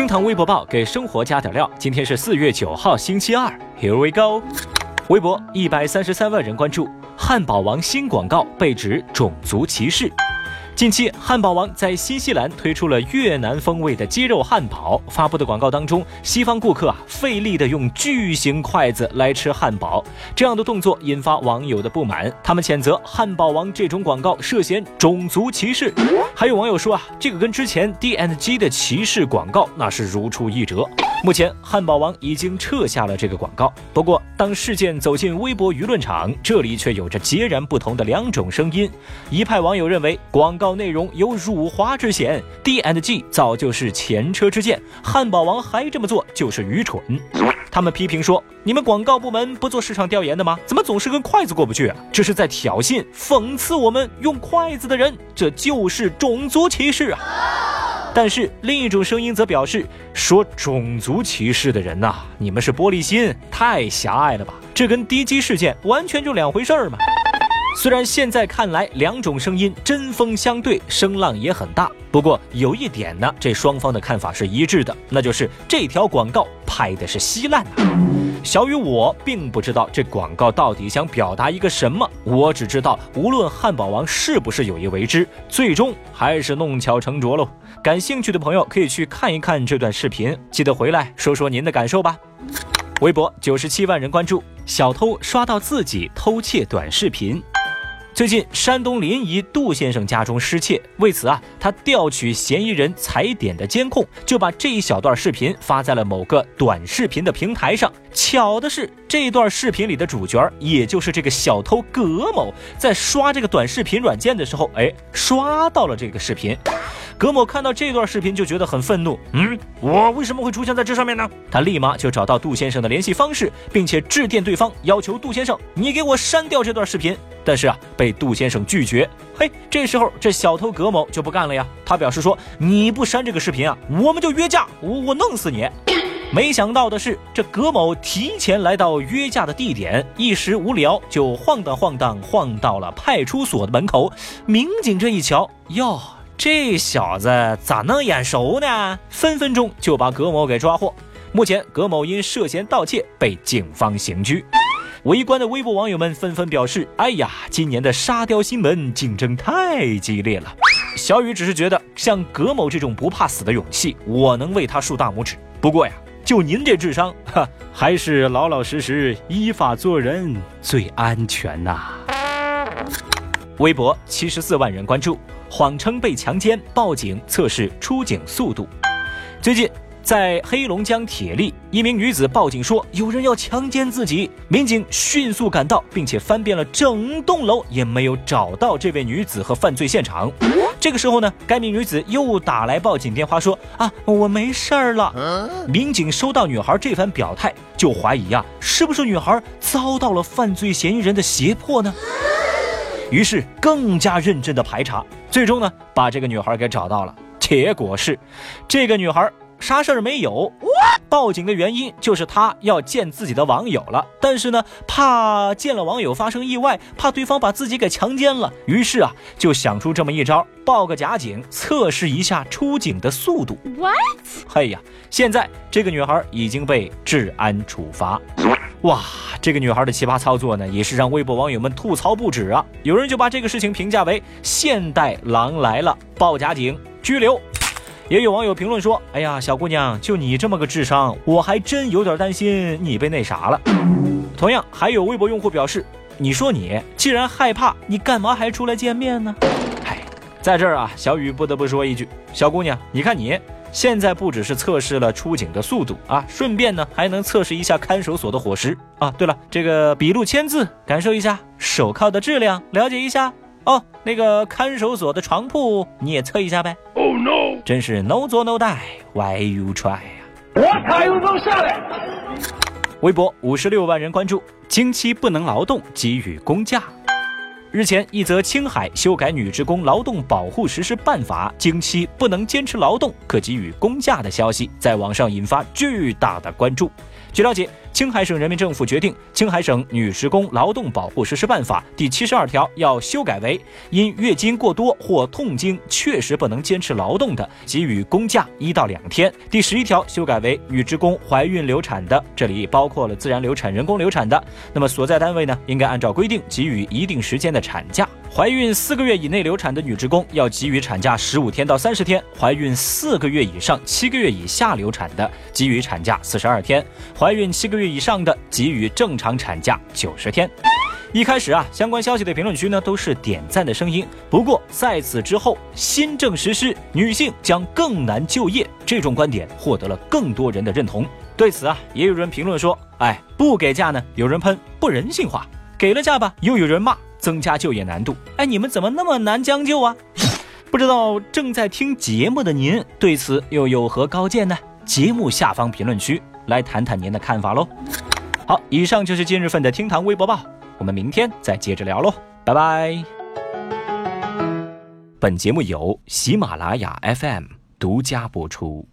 厅堂微博报给生活加点料。今天是四月九号，星期二。Here we go。微博一百三十三万人关注，汉堡王新广告被指种族歧视。近期，汉堡王在新西兰推出了越南风味的鸡肉汉堡。发布的广告当中，西方顾客啊费力的用巨型筷子来吃汉堡，这样的动作引发网友的不满。他们谴责汉堡王这种广告涉嫌种族歧视。还有网友说啊，这个跟之前 D and G 的歧视广告那是如出一辙。目前，汉堡王已经撤下了这个广告。不过，当事件走进微博舆论场，这里却有着截然不同的两种声音。一派网友认为广告内容有辱华之嫌，D and G 早就是前车之鉴，汉堡王还这么做就是愚蠢。他们批评说：“你们广告部门不做市场调研的吗？怎么总是跟筷子过不去？这是在挑衅、讽刺我们用筷子的人，这就是种族歧视啊！”但是另一种声音则表示，说种族歧视的人呐，你们是玻璃心，太狭隘了吧？这跟低基事件完全就两回事儿嘛。虽然现在看来两种声音针锋相对，声浪也很大，不过有一点呢，这双方的看法是一致的，那就是这条广告拍的是稀烂小雨，我并不知道这广告到底想表达一个什么，我只知道无论汉堡王是不是有意为之，最终还是弄巧成拙喽。感兴趣的朋友可以去看一看这段视频，记得回来说说您的感受吧。微博九十七万人关注，小偷刷到自己偷窃短视频。最近，山东临沂杜先生家中失窃，为此啊，他调取嫌疑人踩点的监控，就把这一小段视频发在了某个短视频的平台上。巧的是，这段视频里的主角，也就是这个小偷葛某，在刷这个短视频软件的时候，哎，刷到了这个视频。葛某看到这段视频就觉得很愤怒，嗯，我为什么会出现在这上面呢？他立马就找到杜先生的联系方式，并且致电对方，要求杜先生你给我删掉这段视频。但是啊，被杜先生拒绝。嘿，这时候这小偷葛某就不干了呀，他表示说你不删这个视频啊，我们就约架，我我弄死你。没想到的是，这葛某提前来到约架的地点，一时无聊就晃荡晃荡晃到了派出所的门口。民警这一瞧，哟。这小子咋能眼熟呢？分分钟就把葛某给抓获。目前，葛某因涉嫌盗窃被警方刑拘。围观的微博网友们纷纷表示：“哎呀，今年的沙雕新闻竞争太激烈了。”小雨只是觉得，像葛某这种不怕死的勇气，我能为他竖大拇指。不过呀，就您这智商，哈，还是老老实实依法做人最安全呐。微博七十四万人关注。谎称被强奸，报警测试出警速度。最近，在黑龙江铁力，一名女子报警说有人要强奸自己，民警迅速赶到，并且翻遍了整栋楼，也没有找到这位女子和犯罪现场。这个时候呢，该名女子又打来报警电话说啊，我没事儿了。民警收到女孩这番表态，就怀疑啊，是不是女孩遭到了犯罪嫌疑人的胁迫呢？于是更加认真的排查，最终呢把这个女孩给找到了。结果是，这个女孩啥事儿没有。报警的原因就是他要见自己的网友了，但是呢怕见了网友发生意外，怕对方把自己给强奸了，于是啊就想出这么一招，报个假警，测试一下出警的速度。What？嘿呀，现在这个女孩已经被治安处罚。哇，这个女孩的奇葩操作呢，也是让微博网友们吐槽不止啊！有人就把这个事情评价为“现代狼来了”，报假警拘留。也有网友评论说：“哎呀，小姑娘，就你这么个智商，我还真有点担心你被那啥了。”同样，还有微博用户表示：“你说你既然害怕，你干嘛还出来见面呢？”哎，在这儿啊，小雨不得不说一句：小姑娘，你看你。现在不只是测试了出警的速度啊，顺便呢还能测试一下看守所的伙食啊。对了，这个笔录签字，感受一下手铐的质量，了解一下哦。那个看守所的床铺你也测一下呗。Oh no！真是 no 做 no die，why you try 呀？我踩油门下来。微博五十六万人关注，经期不能劳动给予工假。日前，一则青海修改女职工劳动保护实施办法，经期不能坚持劳动可给予工假的消息，在网上引发巨大的关注。据了解。青海省人民政府决定，《青海省女职工劳动保护实施办法》第七十二条要修改为：因月经过多或痛经确实不能坚持劳动的，给予公假一到两天。第十一条修改为：女职工怀孕流产的，这里包括了自然流产、人工流产的，那么所在单位呢，应该按照规定给予一定时间的产假。怀孕四个月以内流产的女职工要给予产假十五天到三十天；怀孕四个月以上、七个月以下流产的，给予产假四十二天；怀孕七个月以上的，给予正常产假九十天。一开始啊，相关消息的评论区呢都是点赞的声音。不过在此之后，新政实施，女性将更难就业，这种观点获得了更多人的认同。对此啊，也有人评论说：“哎，不给假呢，有人喷不人性化；给了假吧，又有人骂。”增加就业难度，哎，你们怎么那么难将就啊？不知道正在听节目的您对此又有何高见呢？节目下方评论区来谈谈您的看法喽。好，以上就是今日份的厅堂微博报，我们明天再接着聊喽，拜拜。本节目由喜马拉雅 FM 独家播出。